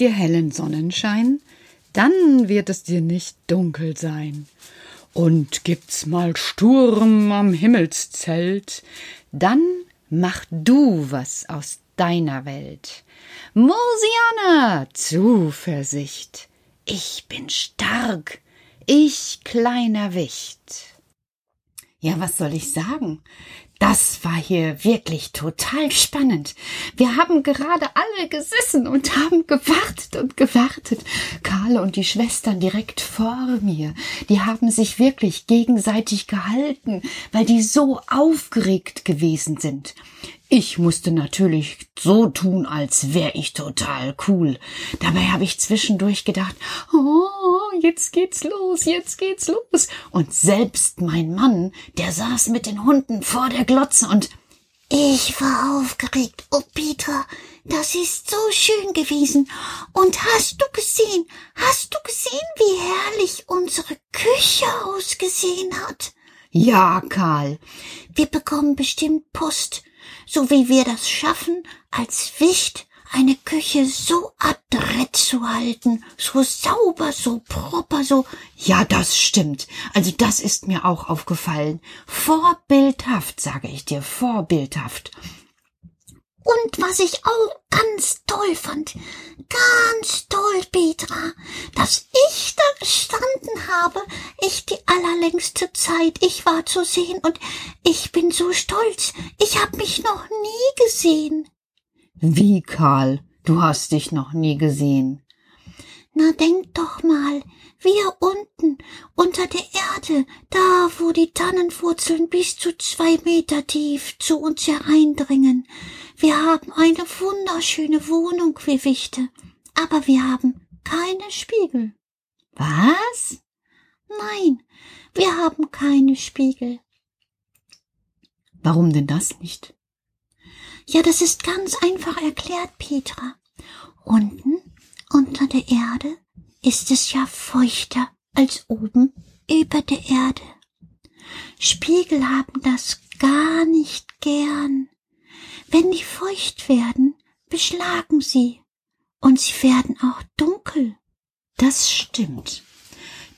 dir hellen Sonnenschein, dann wird es dir nicht dunkel sein. Und gibt's mal Sturm am Himmelszelt, dann mach du was aus deiner Welt. Mosiana, Zuversicht, ich bin stark, ich kleiner Wicht. Ja, was soll ich sagen? Das war hier wirklich total spannend. Wir haben gerade alle gesessen und haben gewartet und gewartet. Karl und die Schwestern direkt vor mir, die haben sich wirklich gegenseitig gehalten, weil die so aufgeregt gewesen sind. Ich musste natürlich so tun, als wäre ich total cool. Dabei habe ich zwischendurch gedacht, oh, jetzt geht's los, jetzt geht's los. Und selbst mein Mann, der saß mit den Hunden vor der Glotze und ich war aufgeregt. Oh, Peter, das ist so schön gewesen. Und hast du gesehen, hast du gesehen, wie herrlich unsere Küche ausgesehen hat? Ja, Karl. Wir bekommen bestimmt Post so wie wir das schaffen, als Wicht eine Küche so adrett zu halten, so sauber, so proper, so. Ja, das stimmt. Also das ist mir auch aufgefallen. Vorbildhaft, sage ich dir, vorbildhaft. Und was ich auch ganz toll fand, ganz toll, Petra, dass ich da gestanden habe, ich die allerlängste Zeit, ich war zu sehen und ich bin so stolz, ich hab mich noch nie gesehen. Wie, Karl, du hast dich noch nie gesehen? Na, denk doch mal, wir unten, unter der Erde, da wo die Tannenwurzeln bis zu zwei Meter tief zu uns hereindringen. Wir haben eine wunderschöne Wohnung, wir Wichte, aber wir haben keine Spiegel. Was? Nein, wir haben keine Spiegel. Warum denn das nicht? Ja, das ist ganz einfach erklärt, Petra. Unten, unter der Erde, ist es ja feuchter als oben über der Erde. Spiegel haben das gar nicht gern. Wenn die feucht werden, beschlagen sie, und sie werden auch dunkel. Das stimmt.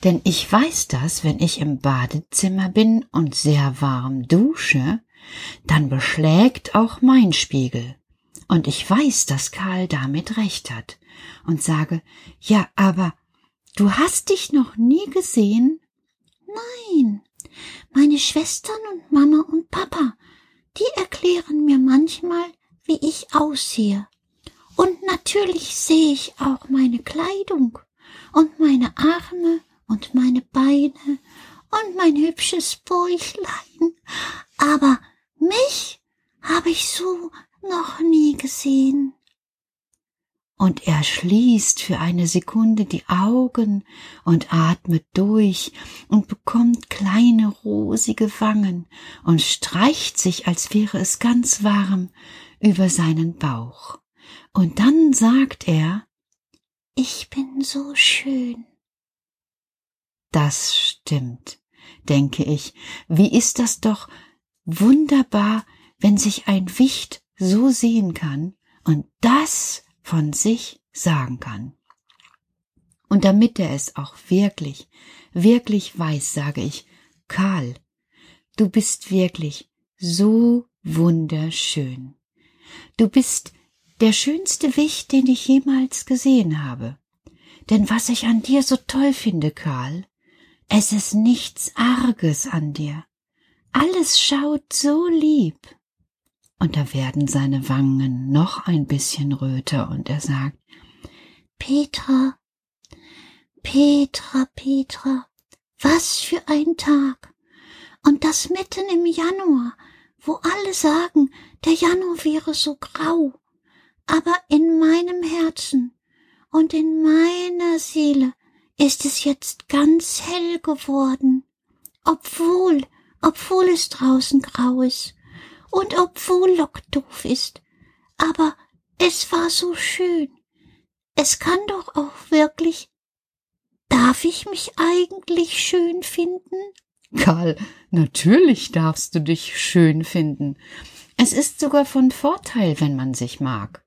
Denn ich weiß das, wenn ich im Badezimmer bin und sehr warm dusche, dann beschlägt auch mein Spiegel. Und ich weiß, dass Karl damit recht hat und sage, ja, aber du hast dich noch nie gesehen? Nein, meine Schwestern und Mama und Papa, die erklären mir manchmal, wie ich aussehe. Und natürlich sehe ich auch meine Kleidung und meine Arme und meine Beine und mein hübsches Bäuchlein. Aber mich habe ich so noch nie gesehen. Und er schließt für eine Sekunde die Augen und atmet durch und bekommt kleine rosige Wangen und streicht sich, als wäre es ganz warm, über seinen Bauch. Und dann sagt er, ich bin so schön. Das stimmt, denke ich. Wie ist das doch wunderbar, wenn sich ein Wicht so sehen kann und das von sich sagen kann. Und damit er es auch wirklich, wirklich weiß, sage ich, Karl, du bist wirklich so wunderschön. Du bist der schönste Wicht, den ich jemals gesehen habe. Denn was ich an dir so toll finde, Karl, es ist nichts Arges an dir. Alles schaut so lieb und da werden seine Wangen noch ein bisschen röter und er sagt, Petra, Petra, Petra, was für ein Tag. Und das mitten im Januar, wo alle sagen, der Januar wäre so grau. Aber in meinem Herzen und in meiner Seele ist es jetzt ganz hell geworden, obwohl, obwohl es draußen grau ist und obwohl Lock doof ist. Aber es war so schön. Es kann doch auch wirklich. Darf ich mich eigentlich schön finden? Karl, natürlich darfst du dich schön finden. Es ist sogar von Vorteil, wenn man sich mag.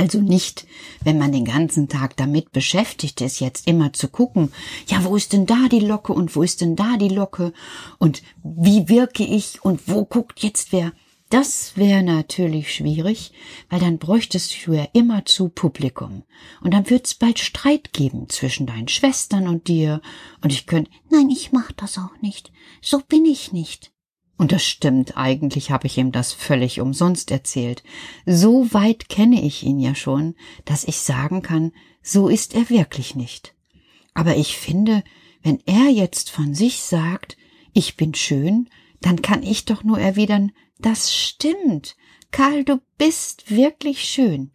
Also nicht, wenn man den ganzen Tag damit beschäftigt ist, jetzt immer zu gucken, ja, wo ist denn da die Locke und wo ist denn da die Locke und wie wirke ich und wo guckt jetzt wer. Das wäre natürlich schwierig, weil dann bräuchtest du ja immer zu Publikum. Und dann wird's bald Streit geben zwischen deinen Schwestern und dir. Und ich könnte, nein, ich mach das auch nicht. So bin ich nicht. Und das stimmt, eigentlich habe ich ihm das völlig umsonst erzählt. So weit kenne ich ihn ja schon, dass ich sagen kann, so ist er wirklich nicht. Aber ich finde, wenn er jetzt von sich sagt, ich bin schön, dann kann ich doch nur erwidern, das stimmt. Karl, du bist wirklich schön.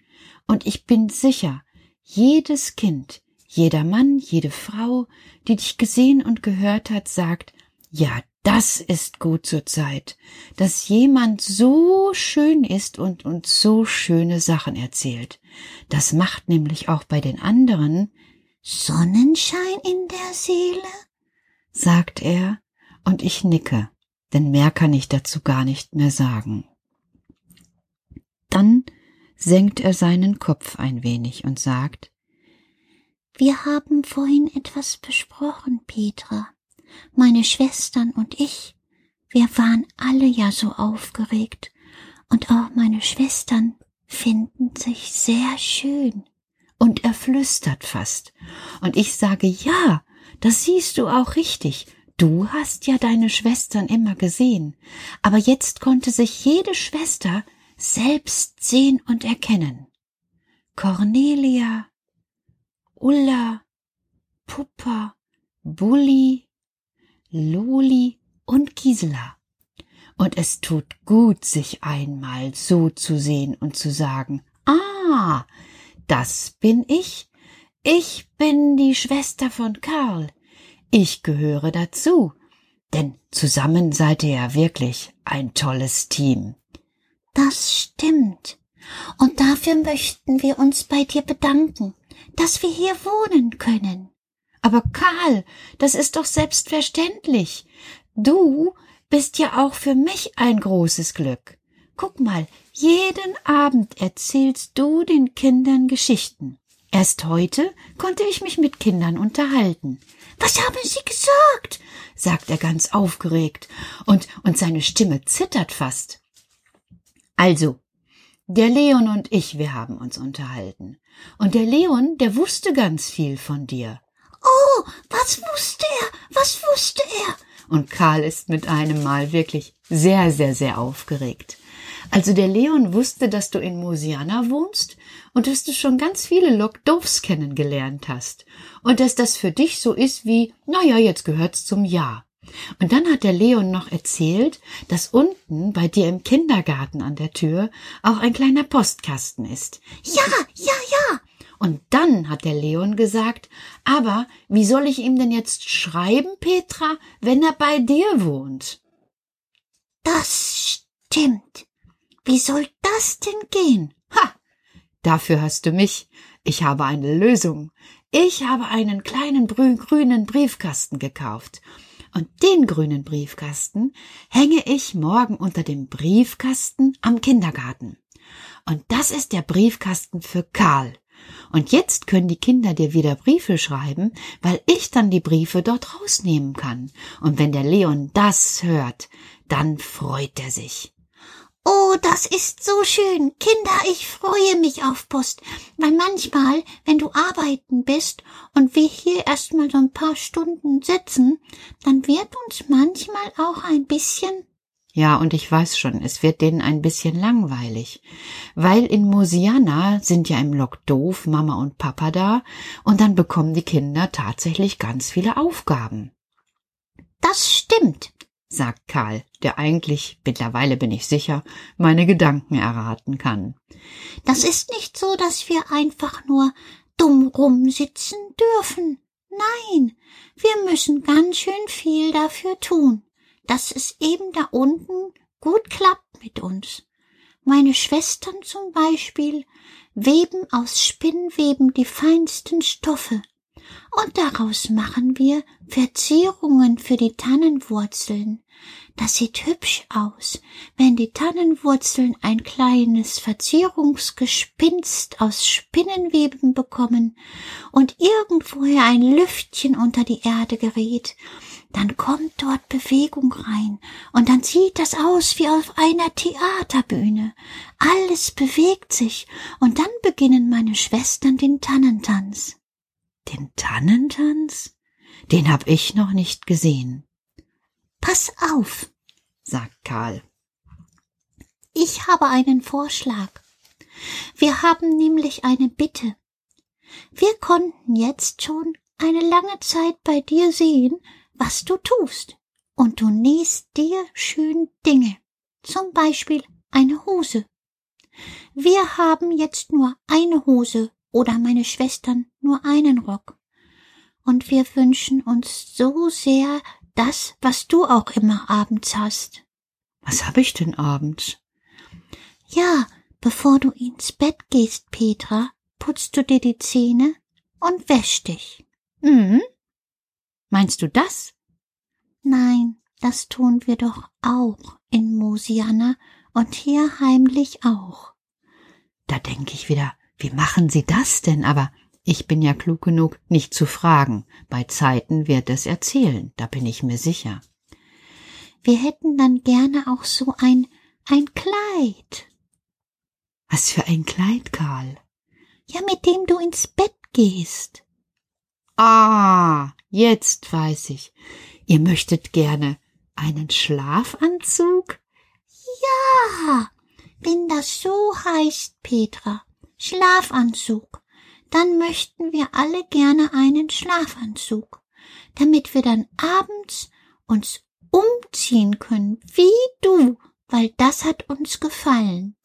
Und ich bin sicher, jedes Kind, jeder Mann, jede Frau, die dich gesehen und gehört hat, sagt, ja, das ist gut zur Zeit, dass jemand so schön ist und uns so schöne Sachen erzählt. Das macht nämlich auch bei den anderen Sonnenschein in der Seele, sagt er, und ich nicke denn mehr kann ich dazu gar nicht mehr sagen. Dann senkt er seinen Kopf ein wenig und sagt Wir haben vorhin etwas besprochen, Petra. Meine Schwestern und ich. Wir waren alle ja so aufgeregt, und auch meine Schwestern finden sich sehr schön. Und er flüstert fast. Und ich sage Ja, das siehst du auch richtig. Du hast ja deine Schwestern immer gesehen, aber jetzt konnte sich jede Schwester selbst sehen und erkennen. Cornelia, Ulla, Puppa, Bulli, Loli und Gisela. Und es tut gut, sich einmal so zu sehen und zu sagen, ah, das bin ich. Ich bin die Schwester von Karl. Ich gehöre dazu, denn zusammen seid ihr ja wirklich ein tolles Team. Das stimmt. Und dafür möchten wir uns bei dir bedanken, dass wir hier wohnen können. Aber Karl, das ist doch selbstverständlich. Du bist ja auch für mich ein großes Glück. Guck mal, jeden Abend erzählst du den Kindern Geschichten. Erst heute konnte ich mich mit Kindern unterhalten. Was haben Sie gesagt? sagt er ganz aufgeregt, und, und seine Stimme zittert fast. Also, der Leon und ich, wir haben uns unterhalten. Und der Leon, der wusste ganz viel von dir. Was wusste er? Was wusste er? Und Karl ist mit einem Mal wirklich sehr, sehr, sehr aufgeregt. Also der Leon wusste, dass du in Mosiana wohnst und dass du schon ganz viele Lokdorfs kennengelernt hast und dass das für dich so ist wie, na ja, jetzt gehört's zum Jahr. Und dann hat der Leon noch erzählt, dass unten bei dir im Kindergarten an der Tür auch ein kleiner Postkasten ist. Ja, ja, ja. Und dann hat der Leon gesagt, aber wie soll ich ihm denn jetzt schreiben, Petra, wenn er bei dir wohnt? Das stimmt. Wie soll das denn gehen? Ha! Dafür hast du mich. Ich habe eine Lösung. Ich habe einen kleinen grünen Briefkasten gekauft. Und den grünen Briefkasten hänge ich morgen unter dem Briefkasten am Kindergarten. Und das ist der Briefkasten für Karl. Und jetzt können die Kinder dir wieder Briefe schreiben, weil ich dann die Briefe dort rausnehmen kann. Und wenn der Leon das hört, dann freut er sich. Oh, das ist so schön. Kinder, ich freue mich auf Post, weil manchmal, wenn du arbeiten bist und wir hier erstmal so ein paar Stunden sitzen, dann wird uns manchmal auch ein bisschen ja, und ich weiß schon, es wird denen ein bisschen langweilig. Weil in Mosiana sind ja im Lok doof Mama und Papa da und dann bekommen die Kinder tatsächlich ganz viele Aufgaben. Das stimmt, sagt Karl, der eigentlich, mittlerweile bin ich sicher, meine Gedanken erraten kann. Das ist nicht so, dass wir einfach nur dumm rumsitzen dürfen. Nein, wir müssen ganz schön viel dafür tun, dass es eben da unten gut klappt mit uns. Meine Schwestern zum Beispiel weben aus Spinnweben die feinsten Stoffe Und daraus machen wir Verzierungen für die Tannenwurzeln. Das sieht hübsch aus, wenn die Tannenwurzeln ein kleines Verzierungsgespinst aus Spinnenweben bekommen und irgendwoher ein Lüftchen unter die Erde gerät, dann kommt dort Bewegung rein und dann sieht das aus wie auf einer Theaterbühne. Alles bewegt sich und dann beginnen meine Schwestern den Tannentanz. Den Tannentanz? Den hab ich noch nicht gesehen. Pass auf, sagt Karl. Ich habe einen Vorschlag. Wir haben nämlich eine Bitte. Wir konnten jetzt schon eine lange Zeit bei dir sehen, was du tust, und du nähst dir schön Dinge, zum Beispiel eine Hose. Wir haben jetzt nur eine Hose oder meine Schwestern nur einen Rock. Und wir wünschen uns so sehr das, was du auch immer abends hast. Was hab ich denn abends? Ja, bevor du ins Bett gehst, Petra, putzt du dir die Zähne und wäschst dich. Mhm. Meinst du das? Nein, das tun wir doch auch in Mosiana und hier heimlich auch. Da denk ich wieder, wie machen Sie das denn? Aber ich bin ja klug genug, nicht zu fragen. Bei Zeiten wird es erzählen, da bin ich mir sicher. Wir hätten dann gerne auch so ein, ein Kleid. Was für ein Kleid, Karl? Ja, mit dem du ins Bett gehst. Ah, jetzt weiß ich. Ihr möchtet gerne einen Schlafanzug? Ja, wenn das so heißt, Petra. Schlafanzug. Dann möchten wir alle gerne einen Schlafanzug, damit wir dann abends uns umziehen können, wie du, weil das hat uns gefallen.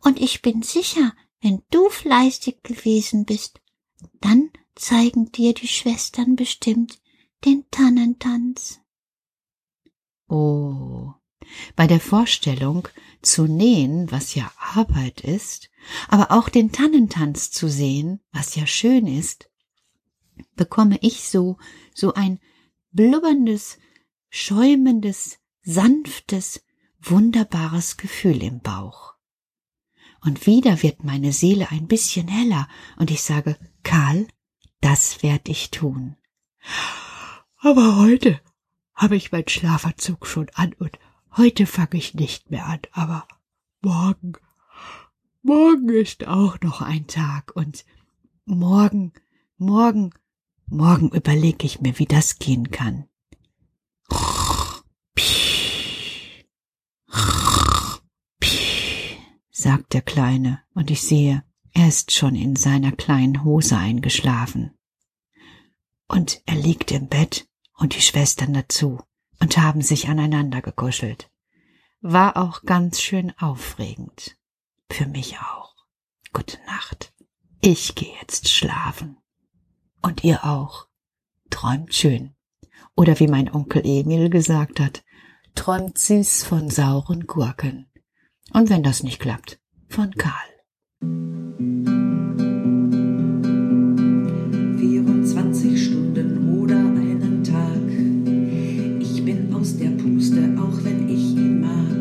Und ich bin sicher, wenn du fleißig gewesen bist, dann zeigen dir die Schwestern bestimmt den Tannentanz. Oh, bei der Vorstellung zu nähen, was ja Arbeit ist, aber auch den Tannentanz zu sehen, was ja schön ist, bekomme ich so, so ein blubberndes, schäumendes, sanftes, wunderbares Gefühl im Bauch. Und wieder wird meine Seele ein bisschen heller und ich sage, Karl, das werd ich tun. Aber heute habe ich meinen Schlafanzug schon an und heute fange ich nicht mehr an, aber morgen, morgen ist auch noch ein Tag und morgen, morgen, morgen überlege ich mir, wie das gehen kann. sagt der Kleine, und ich sehe, er ist schon in seiner kleinen Hose eingeschlafen. Und er liegt im Bett und die Schwestern dazu und haben sich aneinander gekuschelt. War auch ganz schön aufregend. Für mich auch. Gute Nacht. Ich gehe jetzt schlafen. Und ihr auch. Träumt schön. Oder wie mein Onkel Emil gesagt hat, träumt süß von sauren Gurken. Und wenn das nicht klappt, von Karl. 24 Stunden oder einen Tag. Ich bin aus der Puste, auch wenn ich ihn mag.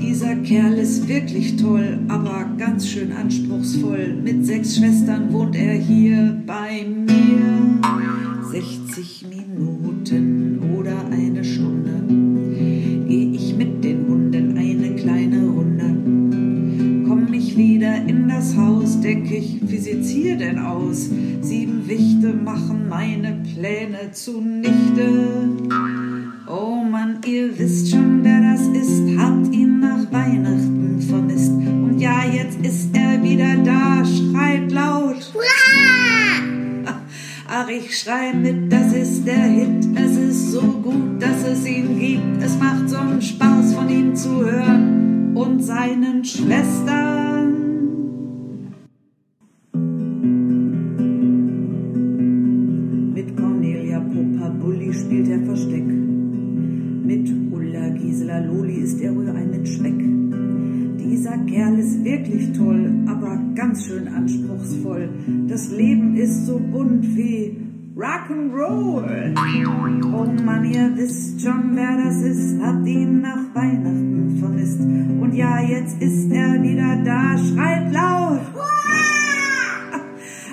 Dieser Kerl ist wirklich toll, aber ganz schön anspruchsvoll. Mit sechs Schwestern wohnt er hier bei mir. Zunichte. Oh Mann, ihr wisst schon, wer das ist, habt ihn nach Weihnachten vermisst. Und ja, jetzt ist er wieder da, schreit laut. Ach, ich schrei mit, das ist der Hit. Es ist so gut, Gisela Loli ist er wohl ein Speck. Dieser Kerl ist wirklich toll, aber ganz schön anspruchsvoll. Das Leben ist so bunt wie Rock'n'Roll. Oh Mann, ihr wisst schon, wer das ist, hat ihn nach Weihnachten vermisst. Und ja, jetzt ist er wieder da, schreit laut.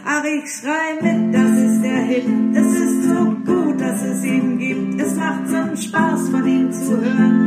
Ach, ich schrei mit, das ist der Hit. Es ist so gut, dass es ihn gibt. Es macht so einen Spaß, von ihm zu hören.